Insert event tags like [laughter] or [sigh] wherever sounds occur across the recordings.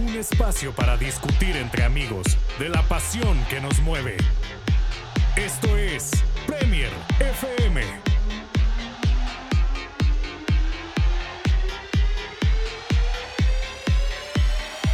Un espacio para discutir entre amigos de la pasión que nos mueve. Esto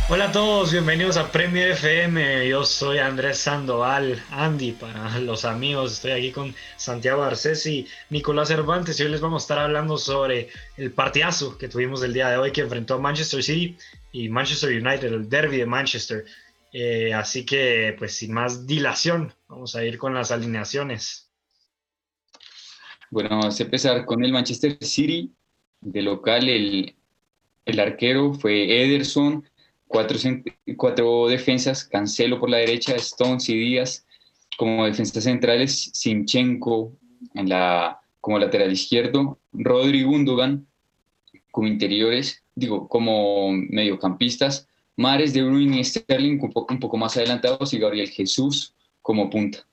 Hola a todos, bienvenidos a Premier FM. Yo soy Andrés Sandoval, Andy para los amigos. Estoy aquí con Santiago Arcés y Nicolás Cervantes y hoy les vamos a estar hablando sobre el partidazo que tuvimos el día de hoy que enfrentó a Manchester City y Manchester United, el derby de Manchester. Eh, así que, pues sin más dilación, vamos a ir con las alineaciones. Bueno, vamos a empezar con el Manchester City. De local, el, el arquero fue Ederson cuatro, cuatro defensas, Cancelo por la derecha, Stones y Díaz como defensas centrales, Sinchenko en la, como lateral izquierdo, Rodri Gundogan como interiores, digo, como mediocampistas, Mares de Bruyne y Sterling un poco, un poco más adelantados y Gabriel Jesús como punta.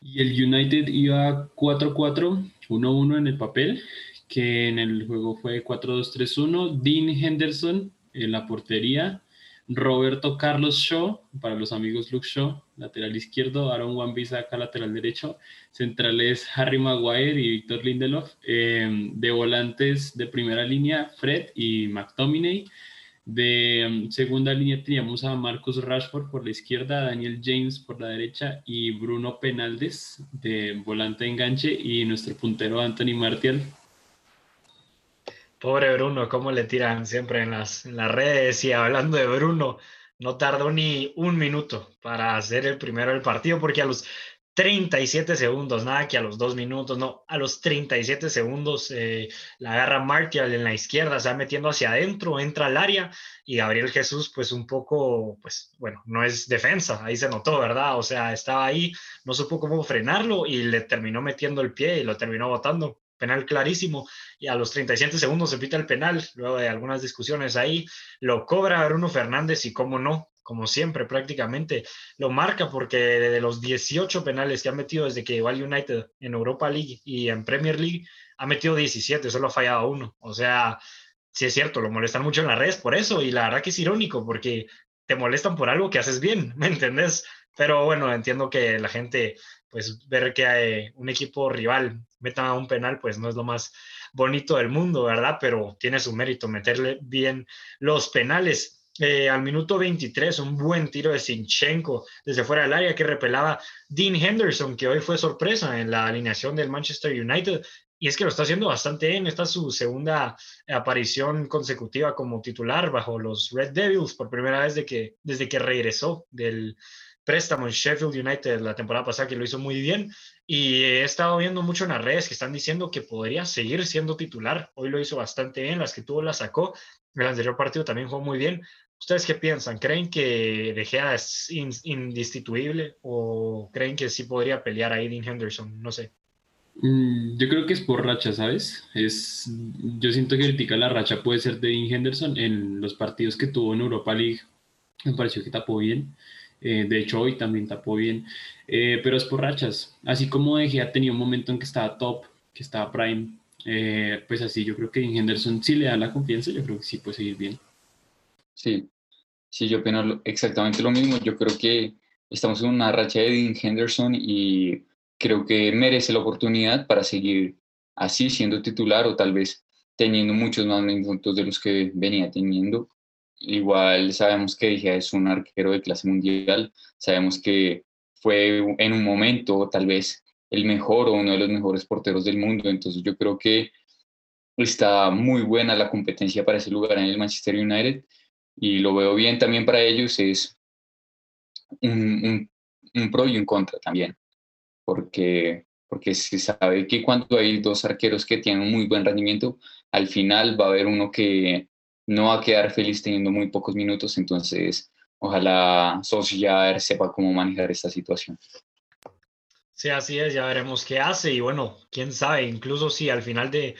Y el United iba 4-4, 1-1 en el papel, que en el juego fue 4-2-3-1. Dean Henderson en la portería. Roberto Carlos Shaw, para los amigos Luke Shaw, lateral izquierdo, Aaron wan acá lateral derecho, centrales Harry Maguire y Víctor Lindelof, eh, de volantes de primera línea Fred y McTominay, de um, segunda línea teníamos a Marcos Rashford por la izquierda, Daniel James por la derecha y Bruno Penaldes de volante enganche y nuestro puntero Anthony Martial Pobre Bruno, cómo le tiran siempre en las, en las redes. Y hablando de Bruno, no tardó ni un minuto para hacer el primero del partido, porque a los 37 segundos, nada que a los dos minutos, no, a los 37 segundos eh, la agarra Martial en la izquierda, se va metiendo hacia adentro, entra al área y Gabriel Jesús pues un poco, pues bueno, no es defensa, ahí se notó, ¿verdad? O sea, estaba ahí, no supo cómo frenarlo y le terminó metiendo el pie y lo terminó botando penal clarísimo, y a los 37 segundos se pita el penal, luego de algunas discusiones ahí, lo cobra Bruno Fernández y cómo no, como siempre prácticamente, lo marca porque de los 18 penales que ha metido desde que llegó al United en Europa League y en Premier League, ha metido 17, solo ha fallado uno, o sea, sí es cierto, lo molestan mucho en las redes por eso, y la verdad que es irónico porque te molestan por algo que haces bien, [laughs] ¿me entendés? Pero bueno, entiendo que la gente pues ver que hay un equipo rival meta un penal, pues no es lo más bonito del mundo, ¿verdad? Pero tiene su mérito meterle bien los penales. Eh, al minuto 23, un buen tiro de Sinchenko desde fuera del área que repelaba Dean Henderson, que hoy fue sorpresa en la alineación del Manchester United. Y es que lo está haciendo bastante bien. Esta es su segunda aparición consecutiva como titular bajo los Red Devils por primera vez que, desde que regresó del, préstamo en Sheffield United la temporada pasada que lo hizo muy bien y he estado viendo mucho en las redes que están diciendo que podría seguir siendo titular. Hoy lo hizo bastante bien, las que tuvo las sacó. El anterior partido también jugó muy bien. ¿Ustedes qué piensan? ¿Creen que De Gea es indistituible o creen que sí podría pelear a Aiden Henderson? No sé. Mm, yo creo que es por racha, ¿sabes? Es, yo siento que ahorita la racha puede ser de Dean Henderson en los partidos que tuvo en Europa League. Me pareció que tapó bien. Eh, de hecho, hoy también tapó bien, eh, pero es por rachas. Así como De ha tenido un momento en que estaba top, que estaba prime, eh, pues así yo creo que Henderson sí le da la confianza, yo creo que sí puede seguir bien. Sí, sí, yo opino exactamente lo mismo. Yo creo que estamos en una racha de Dean Henderson y creo que merece la oportunidad para seguir así siendo titular o tal vez teniendo muchos más minutos de los que venía teniendo Igual sabemos que Gea es un arquero de clase mundial, sabemos que fue en un momento tal vez el mejor o uno de los mejores porteros del mundo, entonces yo creo que está muy buena la competencia para ese lugar en el Manchester United y lo veo bien también para ellos, es un, un, pro y un contra también, porque, porque se sabe que cuando hay dos arqueros que tienen un muy buen rendimiento, al final va a haber uno que no va a quedar feliz teniendo muy pocos minutos, entonces ojalá ya sepa cómo manejar esta situación. Sí, así es, ya veremos qué hace y bueno, quién sabe, incluso si al final de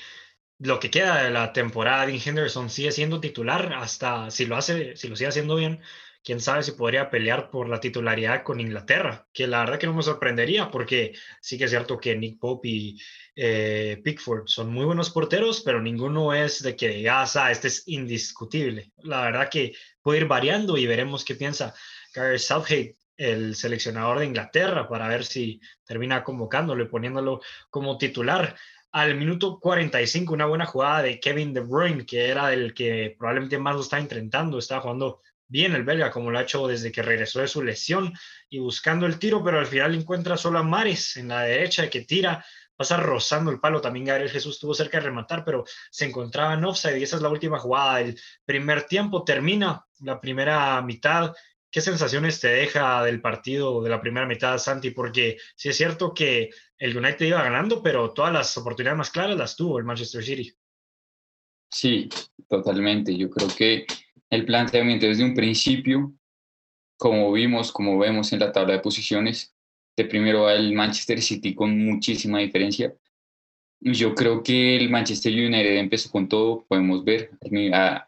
lo que queda de la temporada, Dean Henderson sigue siendo titular, hasta si lo hace, si lo sigue haciendo bien, quién sabe si podría pelear por la titularidad con Inglaterra, que la verdad que no me sorprendería porque sí que es cierto que Nick Pope y eh, Pickford son muy buenos porteros, pero ninguno es de que digas, ah, este es indiscutible. La verdad que puede ir variando y veremos qué piensa Gareth Southgate el seleccionador de Inglaterra para ver si termina convocándolo y poniéndolo como titular al minuto 45 una buena jugada de Kevin De Bruyne, que era el que probablemente más lo está intentando, estaba jugando bien el belga, como lo ha hecho desde que regresó de su lesión y buscando el tiro, pero al final encuentra solo a Mares en la derecha que tira, pasa rozando el palo. También Gabriel Jesús estuvo cerca de rematar, pero se encontraba en offside y esa es la última jugada. El primer tiempo termina la primera mitad ¿Qué sensaciones te deja del partido de la primera mitad, Santi? Porque sí es cierto que el United iba ganando, pero todas las oportunidades más claras las tuvo el Manchester City. Sí, totalmente. Yo creo que el planteamiento desde un principio, como vimos, como vemos en la tabla de posiciones, de primero va el Manchester City con muchísima diferencia. Yo creo que el Manchester United empezó con todo, podemos ver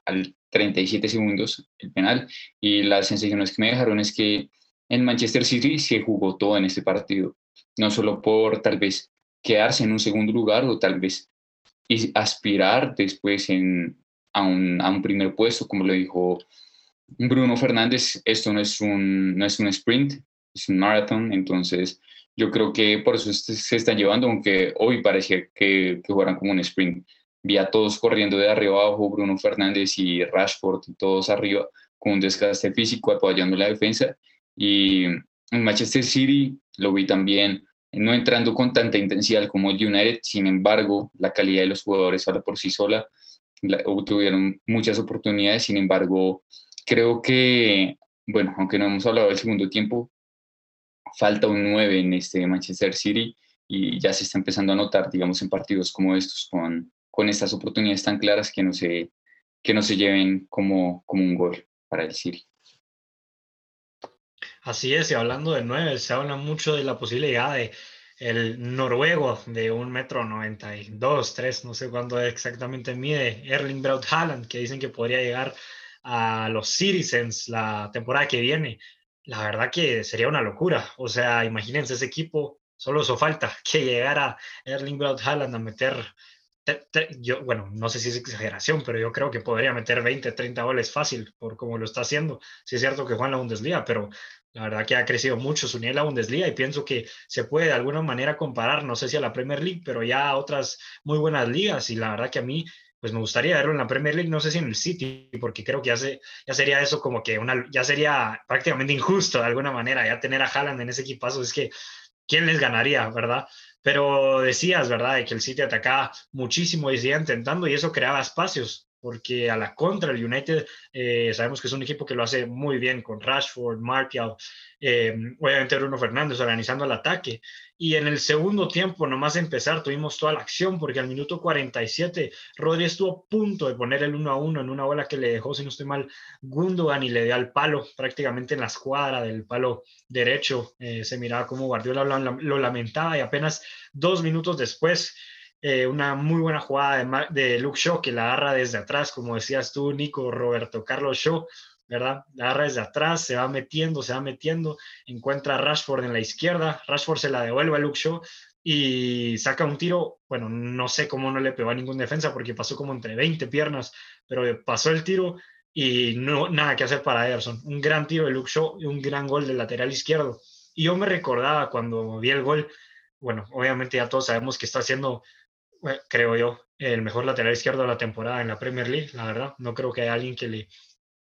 al 37 segundos el penal y las sensaciones que me dejaron es que en Manchester City se jugó todo en este partido, no solo por tal vez quedarse en un segundo lugar o tal vez aspirar después en, a, un, primer puesto, como lo dijo Bruno Fernández, esto no es un, no es un sprint, es un maratón, entonces yo creo que por eso se están llevando, aunque hoy parecía que, que jugaran como un sprint. Vi a todos corriendo de arriba abajo, Bruno Fernández y Rashford, todos arriba, con un desgaste físico apoyando la defensa. Y en Manchester City lo vi también no entrando con tanta intensidad como United, sin embargo, la calidad de los jugadores habla por sí sola, tuvieron muchas oportunidades, sin embargo, creo que, bueno, aunque no hemos hablado del segundo tiempo, falta un 9 en este Manchester City y ya se está empezando a notar, digamos, en partidos como estos con, con estas oportunidades tan claras que no se, que no se lleven como, como un gol para el City. Así es, y hablando de nueve, se habla mucho de la posibilidad de el noruego de un metro noventa y dos, tres, no sé cuánto exactamente mide, Erling Braut Haaland, que dicen que podría llegar a los Citizens la temporada que viene. La verdad que sería una locura. O sea, imagínense ese equipo, solo eso falta que llegara Erling Braut Haaland a meter yo, bueno, no sé si es exageración, pero yo creo que podría meter 20, 30 goles fácil por cómo lo está haciendo. Sí es cierto que juega en la Bundesliga, pero la verdad que ha crecido mucho su nivel la Bundesliga y pienso que se puede de alguna manera comparar, no sé si a la Premier League, pero ya a otras muy buenas ligas y la verdad que a mí pues me gustaría verlo en la Premier League, no sé si en el City, porque creo que ya, ya sería eso como que una, ya sería prácticamente injusto de alguna manera, ya tener a Haaland en ese equipazo, es que ¿quién les ganaría, verdad? Pero decías, ¿verdad?, que el City atacaba muchísimo y seguía intentando y eso creaba espacios, porque a la contra el United eh, sabemos que es un equipo que lo hace muy bien con Rashford, Martial, eh, obviamente Bruno Fernández organizando el ataque. Y en el segundo tiempo, nomás empezar, tuvimos toda la acción porque al minuto 47 Rodri estuvo a punto de poner el 1 a 1 en una bola que le dejó, si no estoy mal, Gundogan y le dio al palo, prácticamente en la escuadra del palo derecho. Eh, se miraba como Guardiola lo, lo, lamentaba y apenas dos minutos después. Eh, una muy buena jugada de, de Luke Shaw que la agarra desde atrás, como decías tú, Nico, Roberto Carlos Shaw, ¿verdad? Agarra desde atrás, se va metiendo, se va metiendo, encuentra a Rashford en la izquierda, Rashford se la devuelve a Luke Shaw y saca un tiro, bueno, no sé cómo no le pegó a ningún defensa porque pasó como entre 20 piernas, pero pasó el tiro y no nada que hacer para Ederson. Un gran tiro de Luke Shaw y un gran gol del lateral izquierdo. Y yo me recordaba cuando vi el gol, bueno, obviamente ya todos sabemos que está haciendo, creo yo, el mejor lateral izquierdo de la temporada en la Premier League, la verdad. No creo que haya alguien que le,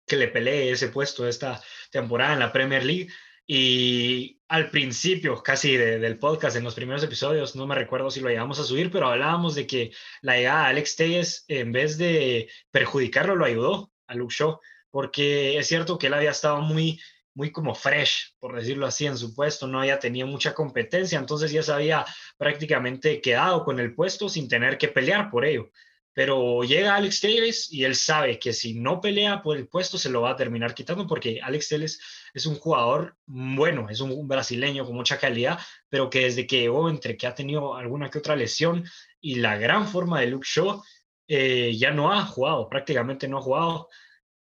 que le pelee ese puesto esta temporada en la Premier League. Y al principio, casi del podcast, en los primeros episodios, no me recuerdo si lo llegamos a subir, pero hablábamos de que la llegada de Alex Telles, en vez de perjudicarlo, lo ayudó a Luke Shaw, porque es cierto que él había estado muy, muy como fresh, por decirlo así, en su puesto, no había tenido mucha competencia, entonces ya se había prácticamente quedado con el puesto sin tener que pelear por ello. Pero llega Alex Telles y él sabe que si no pelea por el puesto se lo va a terminar quitando porque Alex Telles es un jugador bueno, es un brasileño con mucha calidad, pero que desde que llegó, entre que ha tenido alguna que otra lesión y la gran forma de Luke Shaw, eh, ya no ha jugado, prácticamente no ha jugado.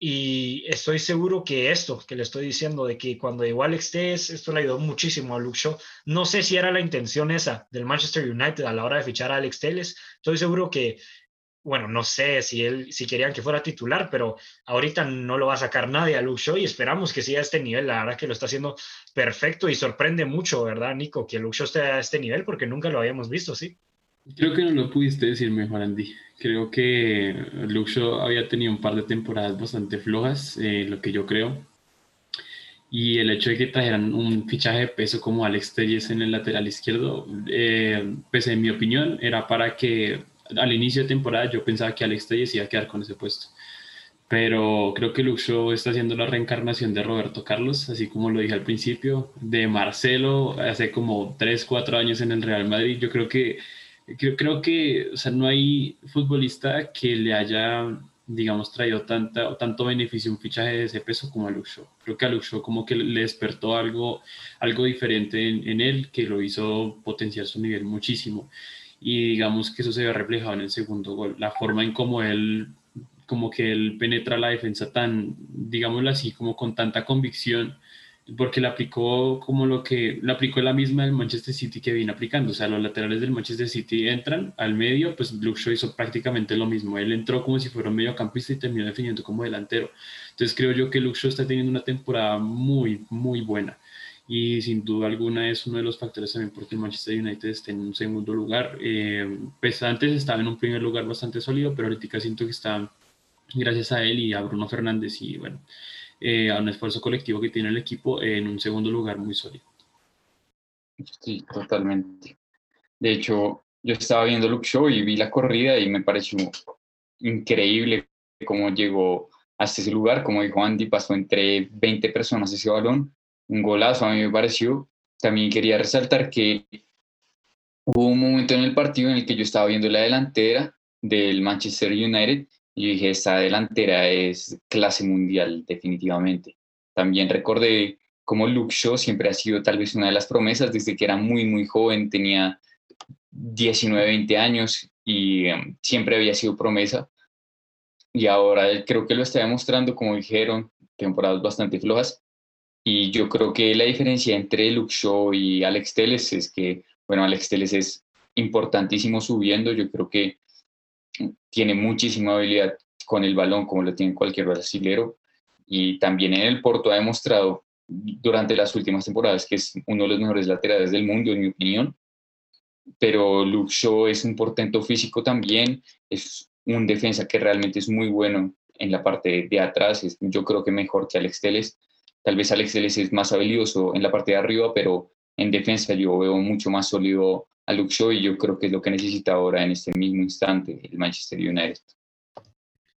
Y estoy seguro que esto que le estoy diciendo, de que cuando llegó Alex Telles, esto le ayudó muchísimo a Luke Shaw. No sé si era la intención esa del Manchester United a la hora de fichar a Alex Telles. Estoy seguro que bueno, no sé si él, si querían que fuera titular, pero ahorita no lo va a sacar nadie a Luke Shaw y esperamos que siga a este nivel. La verdad que lo está haciendo perfecto y sorprende mucho, ¿verdad, Nico? Que Luke Shaw esté a este nivel porque nunca lo habíamos visto, ¿sí? Creo que no lo pudiste decir mejor, Andy. Creo que Shaw había tenido un par de temporadas bastante flojas, eh, lo que yo creo. Y el hecho de que trajeran un fichaje de peso como Alex Telles en el lateral izquierdo, eh, pues en mi opinión, era para que al inicio de temporada yo pensaba que Alex Telles iba a quedar con ese puesto. Pero creo que Luxo está haciendo la reencarnación de Roberto Carlos, así como lo dije al principio, de Marcelo hace como 3, 4 años en el Real Madrid. Yo creo que, creo, creo que o sea, no hay futbolista que le haya, digamos, traído tanta, tanto beneficio un fichaje de ese peso como a Luxo. Creo que a Luxo como que le despertó algo, algo diferente en, en él que lo hizo potenciar su nivel muchísimo y digamos que eso se ve reflejado en el segundo gol, la forma en cómo él como que él penetra la defensa tan, digámoslo así, como con tanta convicción, porque la aplicó como lo que, la aplicó la misma del Manchester City que viene aplicando, o sea, los laterales del Manchester City entran al medio, pues Luke Shaw hizo prácticamente lo mismo, él entró como si fuera un mediocampista y terminó definiendo como delantero, entonces creo yo que Luke Shaw está teniendo una temporada muy, muy buena. Y sin duda alguna es uno de los factores también porque el Manchester United esté en un segundo lugar. Eh, pues antes estaba en un primer lugar bastante sólido, pero ahorita siento que está gracias a él y a Bruno Fernández y bueno, eh, a un esfuerzo colectivo que tiene el equipo en un segundo lugar muy sólido. Sí, totalmente. De hecho, yo estaba viendo Luke Show y vi la corrida y me pareció increíble cómo llegó hasta ese lugar. Como dijo Andy, pasó entre 20 personas ese balón un golazo, a mí me pareció. También quería resaltar que hubo un momento en el partido en el que yo estaba viendo la delantera del Manchester United y yo dije, esta delantera es clase mundial, definitivamente. También recordé cómo Luke Shaw siempre ha sido tal vez una de las promesas desde que era muy, muy joven, tenía 19, 20 años y em, siempre había sido promesa. Y ahora creo que lo está demostrando, como dijeron, temporadas bastante flojas, y yo creo que la diferencia entre Luke Shaw y Alex Teles es que, bueno, Alex Teles es importantísimo subiendo. Yo creo que tiene muchísima habilidad con el balón, como lo tiene cualquier brasilero. Y también en el Porto ha demostrado durante las últimas temporadas que es uno de los mejores laterales del mundo, en mi opinión. Pero Luke es un portento físico también, es un defensa que realmente es muy bueno en la parte de atrás, es, yo creo que mejor que Alex Teles Tal vez Alex Telles es más habilidoso en la parte de arriba, pero en defensa yo veo mucho más sólido a Shaw y yo creo que es lo que necesita ahora en este mismo instante el Manchester United.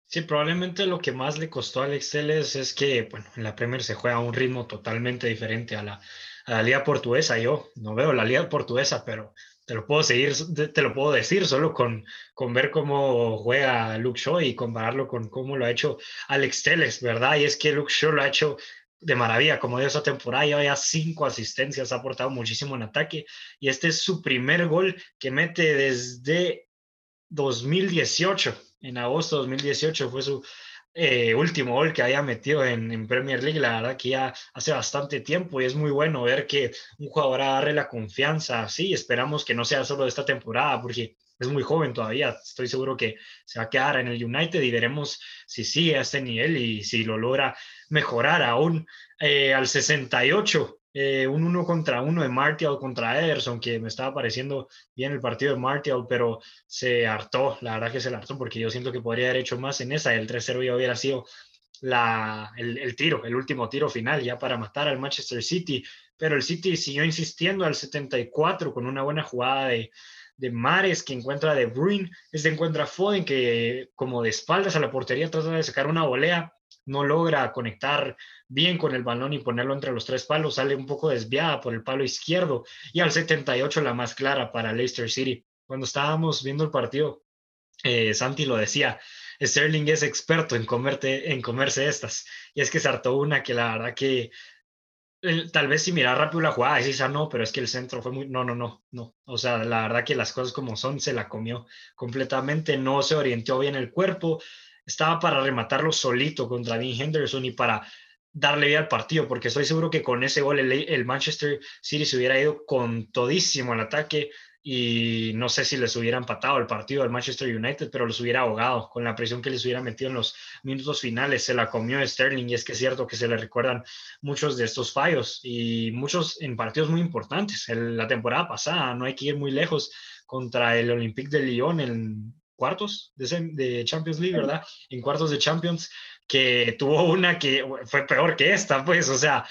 Sí, probablemente lo que más le costó a Alex Telles es que, bueno, en la Premier se juega a un ritmo totalmente diferente a la, a la liga portuguesa. Yo no veo la liga portuguesa, pero te lo puedo seguir, te lo puedo decir solo con, con ver cómo juega Luke Shaw y compararlo con cómo lo ha hecho Alex Telles, ¿verdad? Y es que Luke Shaw lo ha hecho de maravilla, como de esa temporada, lleva ya cinco asistencias, ha aportado muchísimo en ataque y este es su primer gol que mete desde 2018, en agosto de 2018 fue su eh, último gol que haya metido en, en, Premier League, la verdad que ya hace bastante tiempo y es muy bueno ver que un jugador agarre la confianza, sí, esperamos que no sea solo de esta temporada, porque es muy joven todavía, estoy seguro que se va a quedar en el United y veremos si sigue a este nivel y si lo logra mejorar aún eh, al 68. Eh, un uno contra uno de Martial contra Ederson, que me estaba pareciendo bien el partido de Martial, pero se hartó, la verdad que se hartó, porque yo siento que podría haber hecho más en esa, el 3-0 ya hubiera sido la, el, el, tiro, el último tiro final ya para matar al Manchester City, pero el City siguió insistiendo al 74 con una buena jugada de, de Mares que encuentra De Bruyne, este encuentra Foden que como de espaldas a la portería trata de sacar una volea, no logra conectar bien con el balón y ponerlo entre los tres palos, sale un poco desviada por el palo izquierdo y al 78 la más clara para Leicester City. Cuando estábamos viendo el partido, eh, Santi lo decía, Sterling es experto en, comerte, en comerse estas. Y es que se hartó una que la verdad que tal vez si mirar rápido la jugada, decís, ah, no, pero es que el centro fue muy, no, no, no, no. O sea, la verdad que las cosas como son, se la comió completamente, no se orientó bien el cuerpo. estaba para rematarlo solito contra Dean Henderson y para darle vida al partido, porque estoy seguro que con ese gol el, Manchester City se hubiera ido con todísimo al ataque y no sé si les hubiera empatado el partido al Manchester United, pero los hubiera ahogado con la presión que les hubiera metido en los minutos finales. Se la comió Sterling y es que es cierto que se le recuerdan muchos de estos fallos y muchos en partidos muy importantes. En la temporada pasada, no hay que ir muy lejos contra el Olympique de Lyon en cuartos de, Champions League, ¿verdad? En cuartos de Champions, que tuvo una que fue peor que esta, pues, o sea,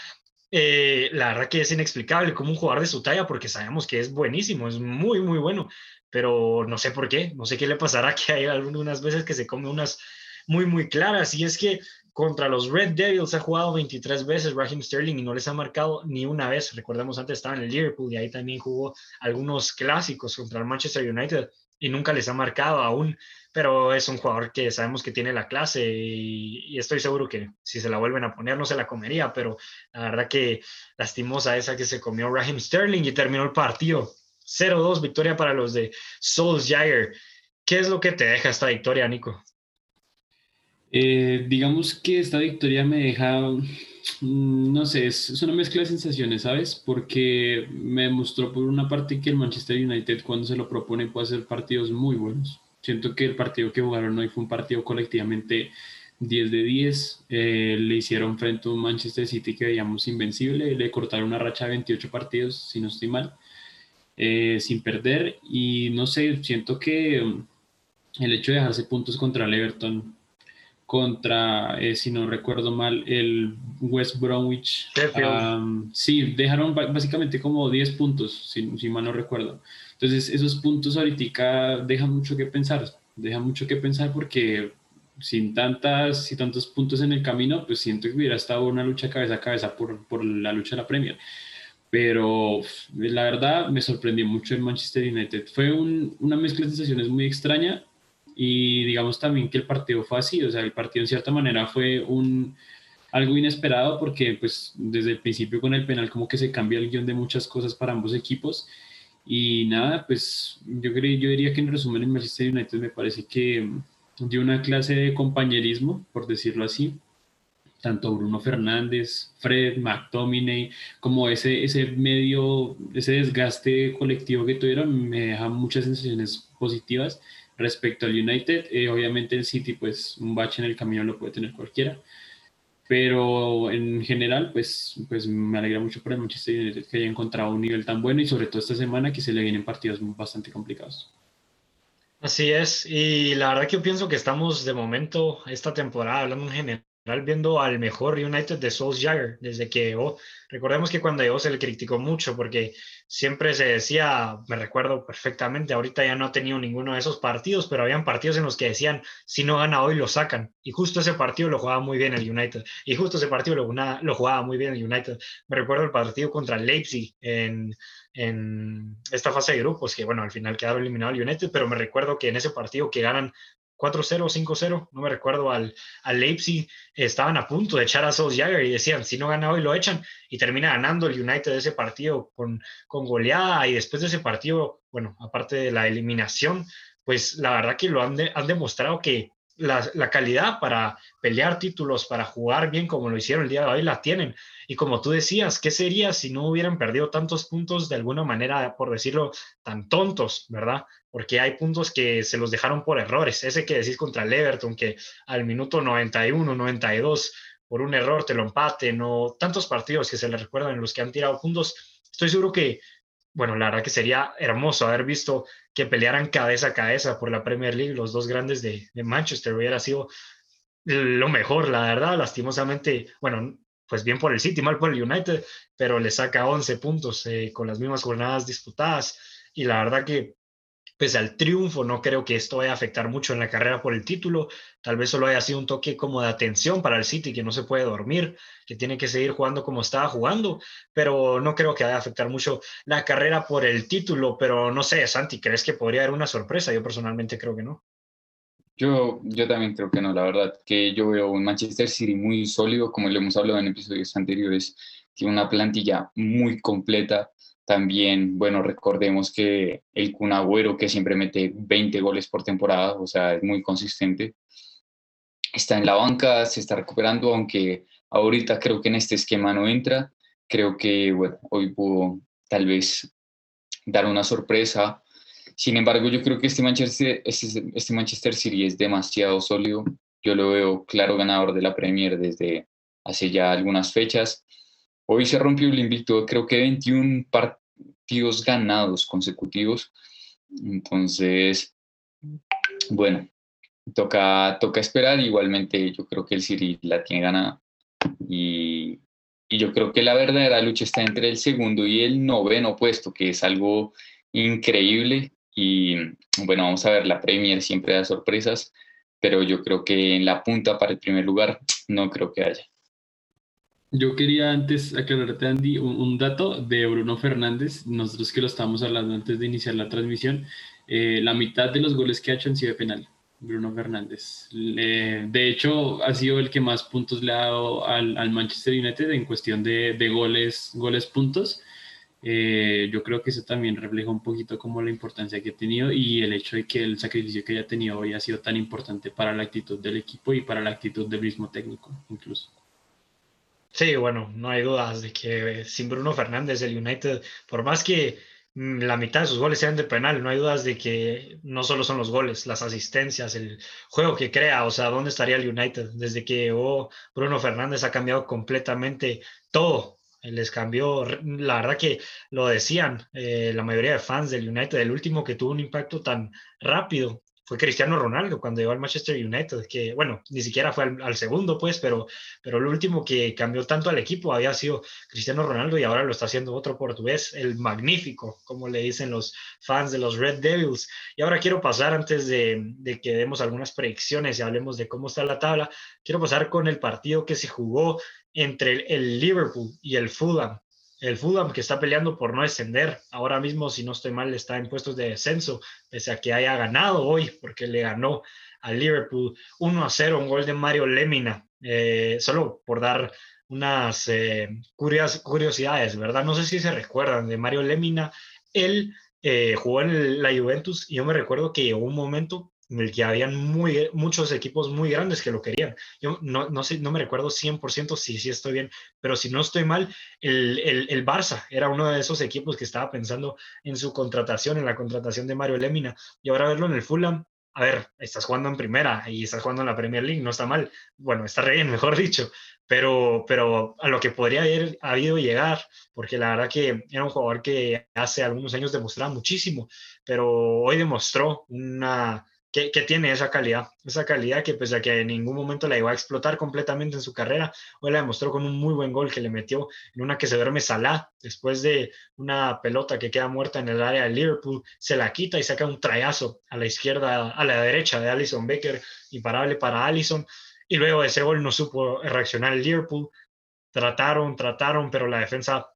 eh, la verdad que es inexplicable como un jugador de su talla, porque sabemos que es buenísimo, es muy, muy bueno, pero no sé por qué, no sé qué le pasará, [laughs] que hay algunas veces que se come unas muy, muy claras, y es que contra los Red Devils ha jugado 23 veces Raheem Sterling y no les ha marcado ni una vez. Recordemos antes estaba en el Liverpool y ahí también jugó algunos clásicos contra el Manchester United y nunca les ha marcado aún, pero es un jugador que sabemos que tiene la clase y, estoy seguro que si se la vuelven a poner no se la comería, pero la verdad que lastimosa esa que se comió Raheem Sterling y terminó el partido. 0-2, victoria para los de Solskjaer. ¿Qué es lo que te deja esta victoria, Nico? Eh, digamos que esta victoria me deja Mm, no sé, es, una mezcla de sensaciones, ¿sabes? Porque me demostró por una parte que el Manchester United cuando se lo propone puede hacer partidos muy buenos. Siento que el partido que jugaron hoy fue un partido colectivamente 10 de 10. Eh, le hicieron frente a un Manchester City que veíamos invencible. Le cortaron una racha de 28 partidos, si no estoy mal, eh, sin perder. Y no sé, siento que el hecho de dejarse puntos contra el Everton contra, eh, si no recuerdo mal, el West Bromwich. sí, dejaron básicamente como 10 puntos, si, si, mal no recuerdo. Entonces, esos puntos ahorita dejan mucho que pensar, dejan mucho que pensar porque sin tantas y tantos puntos en el camino, pues siento que hubiera estado una lucha cabeza a cabeza por, por la lucha de la Premier. Pero la verdad me sorprendió mucho el Manchester United. Fue una mezcla de sensaciones muy extraña y digamos también que el partido fue así, o sea, el partido en cierta manera fue un, algo inesperado porque pues desde el principio con el penal como que se cambia el guion de muchas cosas para ambos equipos. Y nada, pues yo, creo, yo diría que en resumen el Manchester United me parece que dio una clase de compañerismo, por decirlo así, tanto Bruno Fernández, Fred, McTominay, como ese, ese medio, ese desgaste colectivo que tuvieron, me deja muchas sensaciones positivas Respecto al United, eh, obviamente el City, pues un bache en el camino lo puede tener cualquiera. Pero en general, pues, pues me alegra mucho por el Manchester United que haya encontrado un nivel tan bueno y sobre todo esta semana que se le vienen partidos bastante complicados. Así es, y la verdad que yo pienso que estamos de momento, esta temporada, hablando en general, viendo al mejor United de Solskjaer desde que llegó. Recordemos que cuando llegó se le criticó mucho porque siempre se decía, me recuerdo perfectamente, ahorita ya no ha tenido ninguno de esos partidos, pero habían partidos en los que decían, si no gana hoy lo sacan. Y justo ese partido lo jugaba muy bien el United. Y justo ese partido lo, jugaba muy bien el United. Me recuerdo el partido contra Leipzig en, en esta fase de grupos, que bueno, al final quedaron eliminados el United, pero me recuerdo que en ese partido que ganan 4-0, 5-0, no me recuerdo, al, al, Leipzig, estaban a punto de echar a Solskjaer y decían, si no gana hoy lo echan, y termina ganando el United ese partido con, con goleada, y después de ese partido, bueno, aparte de la eliminación, pues la verdad que lo han, han demostrado que la, calidad para pelear títulos, para jugar bien como lo hicieron el día de hoy, la tienen. Y como tú decías, ¿qué sería si no hubieran perdido tantos puntos de alguna manera, por decirlo, tan tontos, verdad? Porque hay puntos que se los dejaron por errores. Ese que decís contra el Everton, que al minuto 91, 92, por un error te lo empaten, o tantos partidos que se le recuerdan en los que han tirado puntos. Estoy seguro que bueno, la verdad que sería hermoso haber visto que pelearan cabeza a cabeza por la Premier League los dos grandes de, Manchester. Hubiera sido lo mejor, la verdad. Lastimosamente, bueno, pues bien por el City, mal por el United, pero le saca 11 puntos eh, con las mismas jornadas disputadas. Y la verdad que pese al triunfo, no creo que esto vaya a afectar mucho en la carrera por el título. Tal vez solo haya sido un toque como de atención para el City, que no se puede dormir, que tiene que seguir jugando como estaba jugando, pero no creo que vaya a afectar mucho la carrera por el título. Pero no sé, Santi, ¿crees que podría haber una sorpresa? Yo personalmente creo que no. Yo, yo también creo que no, la verdad, que yo veo un Manchester City muy sólido, como le hemos hablado en episodios anteriores, tiene una plantilla muy completa, también, bueno, recordemos que el Kun Agüero, que siempre mete 20 goles por temporada, o sea, es muy consistente. está en la banca, se está recuperando, aunque ahorita creo que en este esquema no entra. Creo que bueno, hoy pudo tal vez dar una sorpresa. Sin embargo, yo creo que este Manchester, este, este Manchester City es demasiado sólido. Yo lo veo claro ganador de la Premier desde hace ya algunas fechas. Hoy se rompió el invicto, creo que 21 ganados consecutivos. Entonces, bueno, toca, toca esperar. Igualmente, yo creo que el City la tiene ganada. Y, y yo creo que la verdadera lucha está entre el segundo y el noveno puesto, que es algo increíble. Y bueno, vamos a ver, la Premier siempre da sorpresas, pero yo creo que en la punta para el primer lugar no creo que haya. Yo quería antes aclararte, Andy, un, dato de Bruno Fernández. Nosotros que lo estábamos hablando antes de iniciar la transmisión, eh, la mitad de los goles que ha hecho han sido de penal. Bruno Fernández. de hecho, ha sido el que más puntos le ha dado al, Manchester United en cuestión de, goles, goles puntos. Eh, yo creo que eso también refleja un poquito como la importancia que ha tenido y el hecho de que el sacrificio que haya tenido hoy ha sido tan importante para la actitud del equipo y para la actitud del mismo técnico, incluso. Sí, bueno, no hay dudas de que sin Bruno Fernández el United, por más que Mm, la mitad de sus goles sean de penal. No hay dudas de que no solo son los goles, las asistencias, el juego que crea, o sea, ¿dónde estaría el United? Desde que Bruno Fernández ha cambiado completamente todo. Les cambió, la verdad que lo decían eh, la mayoría de fans del United, el último que tuvo un impacto tan rápido fue Cristiano Ronaldo cuando llegó al Manchester United, que bueno, ni siquiera fue al, segundo, pues, pero, pero el último que cambió tanto al equipo había sido Cristiano Ronaldo y ahora lo está haciendo otro portugués, el magnífico, como le dicen los fans de los Red Devils. Y ahora quiero pasar, antes de, de que demos algunas predicciones y hablemos de cómo está la tabla, quiero pasar con el partido que se jugó entre el Liverpool y el Fulham el Fulham que está peleando por no descender. Ahora mismo, si no estoy mal, está en puestos de descenso, pese a que haya ganado hoy, porque le ganó al Liverpool 1 a 0, un gol de Mario Lemina. Eh, solo por dar unas eh, curiosidades, ¿verdad? No sé si se recuerdan de Mario Lemina. Él eh, jugó en la Juventus y yo me recuerdo que llegó un momento en el que habían muy, muchos equipos muy grandes que lo querían. Yo no, no, sé, no me recuerdo 100% si sí estoy bien, pero si no estoy mal, el, el, el, Barça era uno de esos equipos que estaba pensando en su contratación, en la contratación de Mario Lemina, y ahora verlo en el Fulham, a ver, estás jugando en primera y estás jugando en la Premier League, no está mal, bueno, está re bien, [laughs] mejor dicho, pero, pero a lo que podría haber habido llegar, porque la verdad que era un jugador que hace algunos años demostraba muchísimo, pero hoy demostró una que, tiene esa calidad, esa calidad que pese a que en ningún momento la iba a explotar completamente en su carrera, hoy la demostró con un muy buen gol que le metió en una que se duerme Salah, después de una pelota que queda muerta en el área de Liverpool, se la quita y saca un trayazo a la izquierda, a la derecha de Alison Becker, imparable para Alison, y luego de ese gol no supo reaccionar Liverpool, trataron, trataron, pero la defensa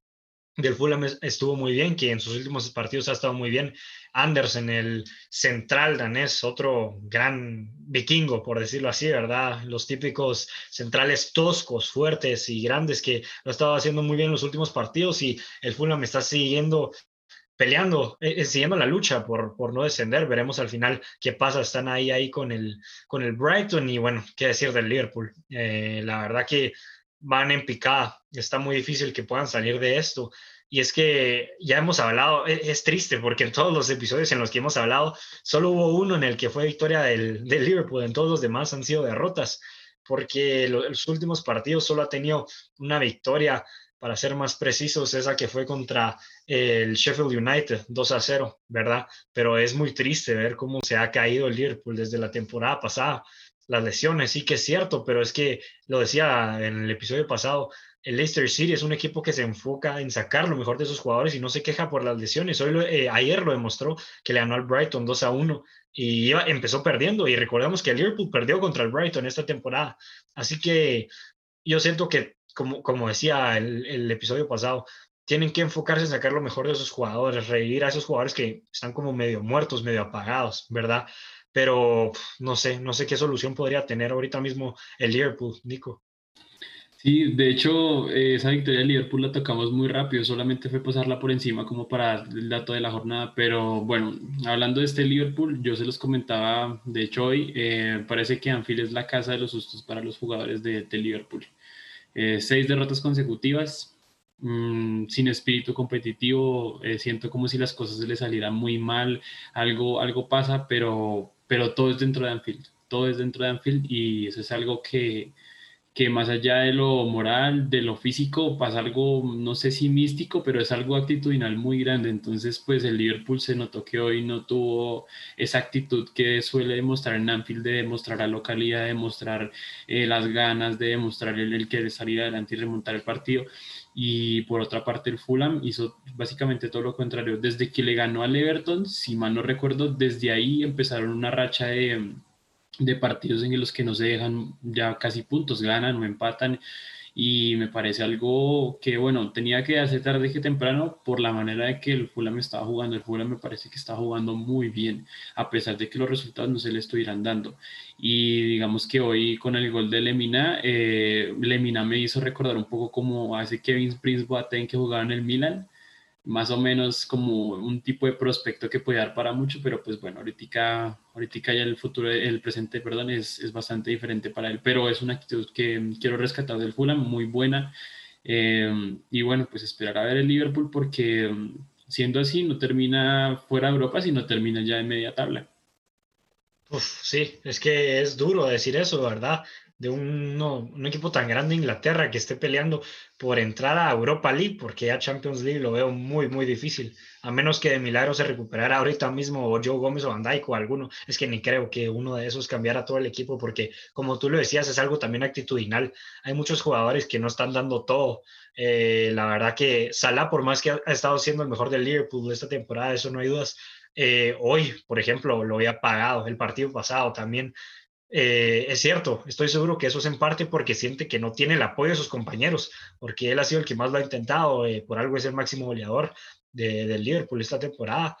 del Fulham estuvo muy bien, que en sus últimos partidos ha estado muy bien. Andersen, el central danés, otro gran vikingo, por decirlo así, ¿verdad? Los típicos centrales toscos, fuertes y grandes que lo ha estado haciendo muy bien en los últimos partidos y el Fulham está siguiendo peleando, eh, eh, siguiendo la lucha por, por no descender. Veremos al final qué pasa. Están ahí, ahí con el, con el Brighton y bueno, qué decir del Liverpool. Eh, la verdad que van en picada. Está muy difícil que puedan salir de esto. Y es que ya hemos hablado, e, es, triste porque en todos los episodios en los que hemos hablado, solo hubo uno en el que fue victoria del, del Liverpool, en todos los demás han sido derrotas, porque los últimos partidos solo ha tenido una victoria, para ser más precisos, esa que fue contra el Sheffield United, 2 a 0, ¿verdad? Pero es muy triste ver cómo se ha caído el Liverpool desde la temporada pasada las lesiones, sí que es cierto, pero es que lo decía en el episodio pasado, el Leicester City es un equipo que se enfoca en sacar lo mejor de sus jugadores y no se queja por las lesiones. Hoy eh, ayer lo demostró que le ganó al Brighton 2 a 1 y empezó perdiendo. Y recordemos que el Liverpool perdió contra el Brighton esta temporada. Así que yo siento que, como, como decía el, el episodio pasado, tienen que enfocarse en sacar lo mejor de sus jugadores, revivir a esos jugadores que están como medio muertos, medio apagados, ¿verdad? Pero no sé, no sé qué solución podría tener ahorita mismo el Liverpool, Nico. Sí, de hecho, eh, esa victoria de Liverpool la tocamos muy rápido, solamente fue pasarla por encima como para el dato de la jornada, pero bueno, hablando de este Liverpool, yo se los comentaba, de hecho hoy, eh, parece que Anfield es la casa de los sustos para los jugadores de, Liverpool. Eh, seis derrotas consecutivas, mm, sin espíritu competitivo, siento como si las cosas les salieran muy mal, algo, algo pasa, pero, pero todo es dentro de Anfield, todo es dentro de Anfield y eso es algo que que más allá de lo moral, de lo físico, pasa algo, no sé si místico, pero es algo actitudinal muy grande. Entonces, pues el Liverpool se notó que hoy no tuvo esa actitud que suele demostrar en Anfield, de demostrar la localidad, de demostrar eh, las ganas, de demostrar el, el querer salir adelante y remontar el partido. Y por otra parte, el Fulham hizo básicamente todo lo contrario. Desde que le ganó al Everton, si mal no recuerdo, desde ahí empezaron una racha de de partidos en los que no se dejan ya casi puntos, ganan o empatan. Y me parece algo que bueno, tenía que hacer tarde que temprano por la manera de que el Fulham estaba jugando, el Fulham me parece que está jugando muy bien, a pesar de que los resultados no se le estuvieran dando. Y digamos que hoy con el gol de Lemina, eh, Lemina me hizo recordar un poco como hace Kevin Prince Boateng que jugaba en el Milan, más o menos como un tipo de prospecto que puede dar para mucho, pero pues bueno, ahorita, ahorita ya el futuro, el presente, perdón, es, es bastante diferente para él, pero es una actitud que quiero rescatar del Fulham, muy buena. Eh, y bueno, pues esperar a ver el Liverpool porque siendo así no termina fuera de Europa, sino termina ya en media tabla. Uf, sí, es que es duro decir eso, ¿verdad? De un, un, equipo tan grande Inglaterra que esté peleando por entrar a Europa League, porque ya Champions League lo veo muy, muy difícil, a menos que de milagro se recuperara ahorita mismo o Joe Gómez o Van Dijk o alguno, es que ni creo que uno de esos cambiara todo el equipo, porque como tú lo decías, es algo también actitudinal, hay muchos jugadores que no están dando todo, eh, la verdad que Salah, por más que ha estado siendo el mejor del Liverpool esta temporada, eso no hay dudas, eh, hoy, por ejemplo, lo había pagado, el partido pasado también, eh, es cierto, estoy seguro que eso es en parte porque siente que no tiene el apoyo de sus compañeros, porque él ha sido el que más lo ha intentado, eh, por algo es el máximo goleador de, del Liverpool esta temporada.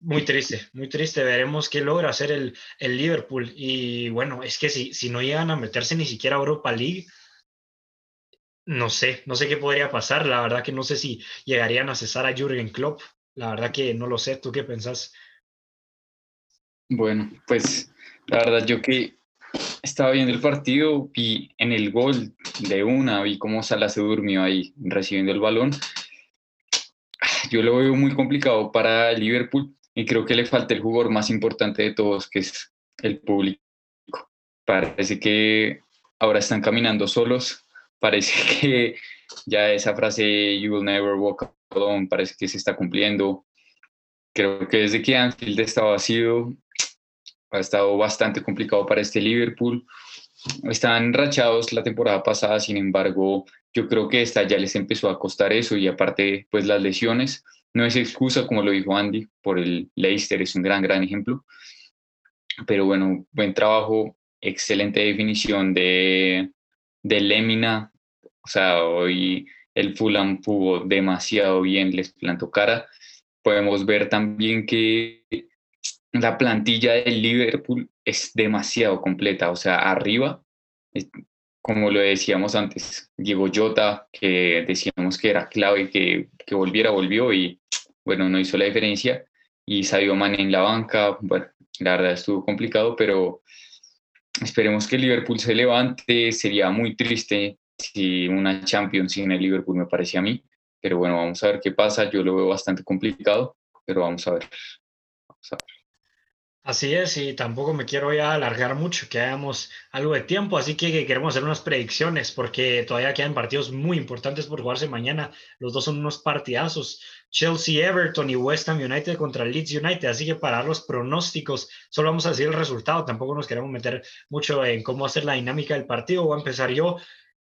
Muy triste, muy triste. Veremos qué logra hacer el, el Liverpool. Y bueno, es que si, si no llegan a meterse ni siquiera a Europa League, no sé, no sé qué podría pasar. La verdad que no sé si llegarían a cesar a Jürgen Klopp. La verdad que no lo sé. ¿Tú qué pensás? Bueno, pues la verdad, yo que estaba viendo el partido, vi en el gol de una, vi cómo Salah se durmió ahí recibiendo el balón. Yo lo veo muy complicado para Liverpool y creo que le falta el jugador más importante de todos, que es el público. Parece que ahora están caminando solos, parece [laughs] que ya esa frase You will never walk alone parece que se está cumpliendo. Creo que desde que Anfield está vacío, ha estado bastante complicado para este Liverpool. Están rachados la temporada pasada, sin embargo, yo creo que esta ya les empezó a costar eso y aparte, pues las lesiones. No es excusa, como lo dijo Andy, por el Leicester, es un gran, gran ejemplo. Pero bueno, buen trabajo, excelente definición de, de Lemina. O sea, hoy el Fulham jugó demasiado bien, les plantó cara. Podemos ver también que la plantilla del Liverpool es demasiado completa, o sea, arriba, como lo decíamos antes, Diego Jota, que decíamos que era clave que, que volviera, volvió y bueno, no hizo la diferencia, y Sadio Mane en la banca, bueno, la verdad estuvo complicado, pero esperemos que el Liverpool se levante, sería muy triste si una Champions sin el Liverpool me parece a mí, pero bueno, vamos a ver qué pasa, yo lo veo bastante complicado, pero vamos a ver. Vamos a ver. Así es, y tampoco me quiero ya alargar mucho, que hagamos algo de tiempo, así que queremos hacer unas predicciones, porque todavía quedan partidos muy importantes por jugarse mañana. Los dos son unos partidazos. Chelsea, Everton y West Ham United contra Leeds United, así que para los pronósticos, solo vamos a decir el resultado, tampoco nos queremos meter mucho en cómo hacer la dinámica del partido. Voy a empezar yo.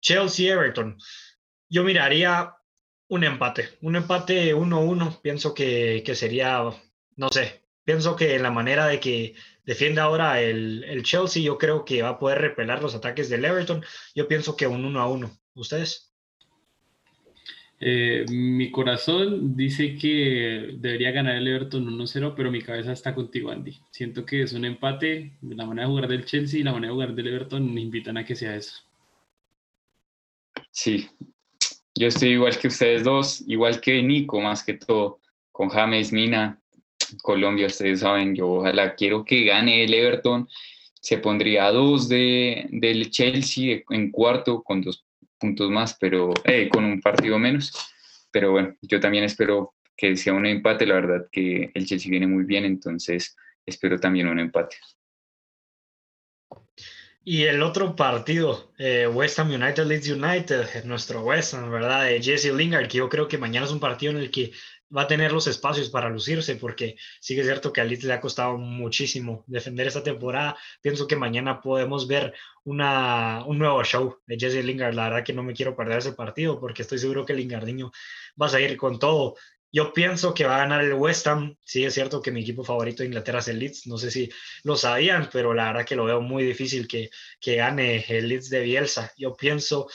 Chelsea, Everton. Yo miraría un empate, un empate 1-1, pienso que, que sería, no sé, Pienso que en la manera de que defiende ahora el, el, Chelsea, yo creo que va a poder repelar los ataques del Everton. Yo pienso que un 1 a 1. ¿Ustedes? Eh, mi corazón dice que debería ganar el Everton 1-0, pero mi cabeza está contigo, Andy. Siento que es un empate. La manera de jugar del Chelsea y la manera de jugar del Everton me invitan a que sea eso. Sí, yo estoy igual que ustedes dos, igual que Nico, más que todo, con James Mina, Colombia, ustedes saben, yo ojalá quiero que gane el Everton, se pondría a dos de, del Chelsea en cuarto con dos puntos más, pero eh, con un partido menos. Pero bueno, yo también espero que sea un empate, la verdad que el Chelsea viene muy bien, entonces espero también un empate. Y el otro partido, eh, West Ham United Leeds United, nuestro West Ham, ¿verdad? De Jesse Lingard, que yo creo que mañana es un partido en el que va a tener los espacios para lucirse, porque sí que es cierto que a Leeds le ha costado muchísimo defender esta temporada. Pienso que mañana podemos ver una, un nuevo show de Jesse Lingard. La verdad que no me quiero perder ese partido, porque estoy seguro que Lingardiño va a seguir con todo. Yo pienso que va a ganar el West Ham. Sí, es cierto que mi equipo favorito de Inglaterra es el Leeds. No sé si lo sabían, pero la verdad que lo veo muy difícil que, que gane el Leeds de Bielsa. Yo pienso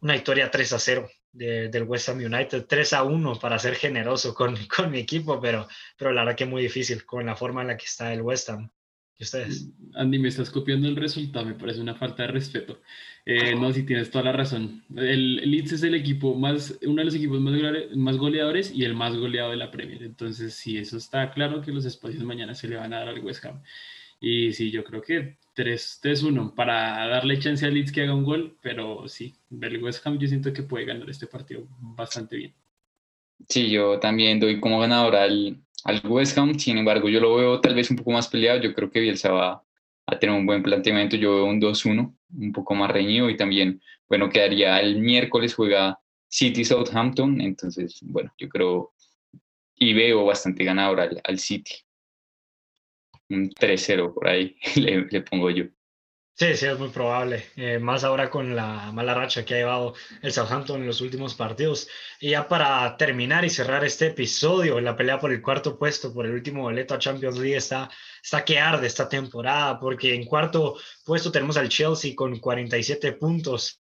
una victoria 3 a 0 del West Ham United, 3 a 1 para ser generoso con, [laughs] con mi equipo, pero, pero la verdad que muy difícil con la forma en la que está el West Ham. ¿Y ustedes? Andy, me estás copiando el resultado, me parece una falta de respeto. Eh, no, si tienes toda la razón. El Leeds es el equipo más, uno de los equipos más, más goleadores y el más goleado de la Premier. Entonces, sí, eso está claro que los espacios mañana se le van a dar al West Ham. Y sí, yo creo que 3-1 para darle chance a Leeds que haga un gol, pero sí, el West Ham yo siento que puede ganar este partido bastante bien. Sí, yo también doy como ganador al, al West Ham, sin embargo yo lo veo tal vez un poco más peleado, yo creo que Bielsa va a tener un buen planteamiento, yo veo un 2-1, un poco más reñido y también, bueno, quedaría el miércoles juega City Southampton, entonces, bueno, yo creo y veo bastante ganador al, al City. Un 3-0 por ahí [laughs] le, pongo yo. Sí, sí, es muy probable. Eh, más ahora con la mala racha que ha llevado el Southampton en los últimos partidos. Y ya para terminar y cerrar este episodio, la pelea por el cuarto puesto, por el último boleto a Champions League está, está que arde esta temporada, porque en cuarto puesto tenemos al Chelsea con 47 puntos.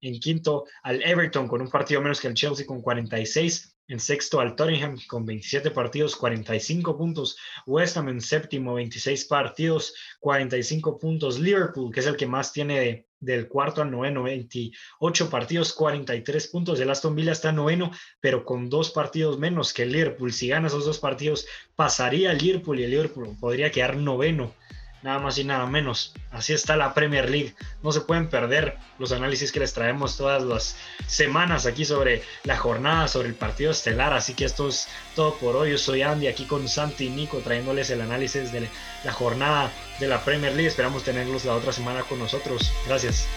En quinto al Everton con un partido menos que el Chelsea con 46 en sexto al Tottenham con 27 partidos, 45 puntos. West Ham en séptimo, 26 partidos, 45 puntos. Liverpool, que es el que más tiene del cuarto al noveno, 28 partidos, 43 puntos. El Aston Villa está noveno, pero con dos partidos menos que el Liverpool. Si gana esos dos partidos, pasaría el Liverpool y el Liverpool podría quedar noveno nada más y nada menos. Así está la Premier League. No se pueden perder los análisis que les traemos todas las semanas aquí sobre la jornada, sobre el partido estelar. Así que esto es todo por hoy. Yo soy Andy aquí con Santi y Nico trayéndoles el análisis de la jornada de la Premier League. Esperamos tenerlos la otra semana con nosotros. Gracias.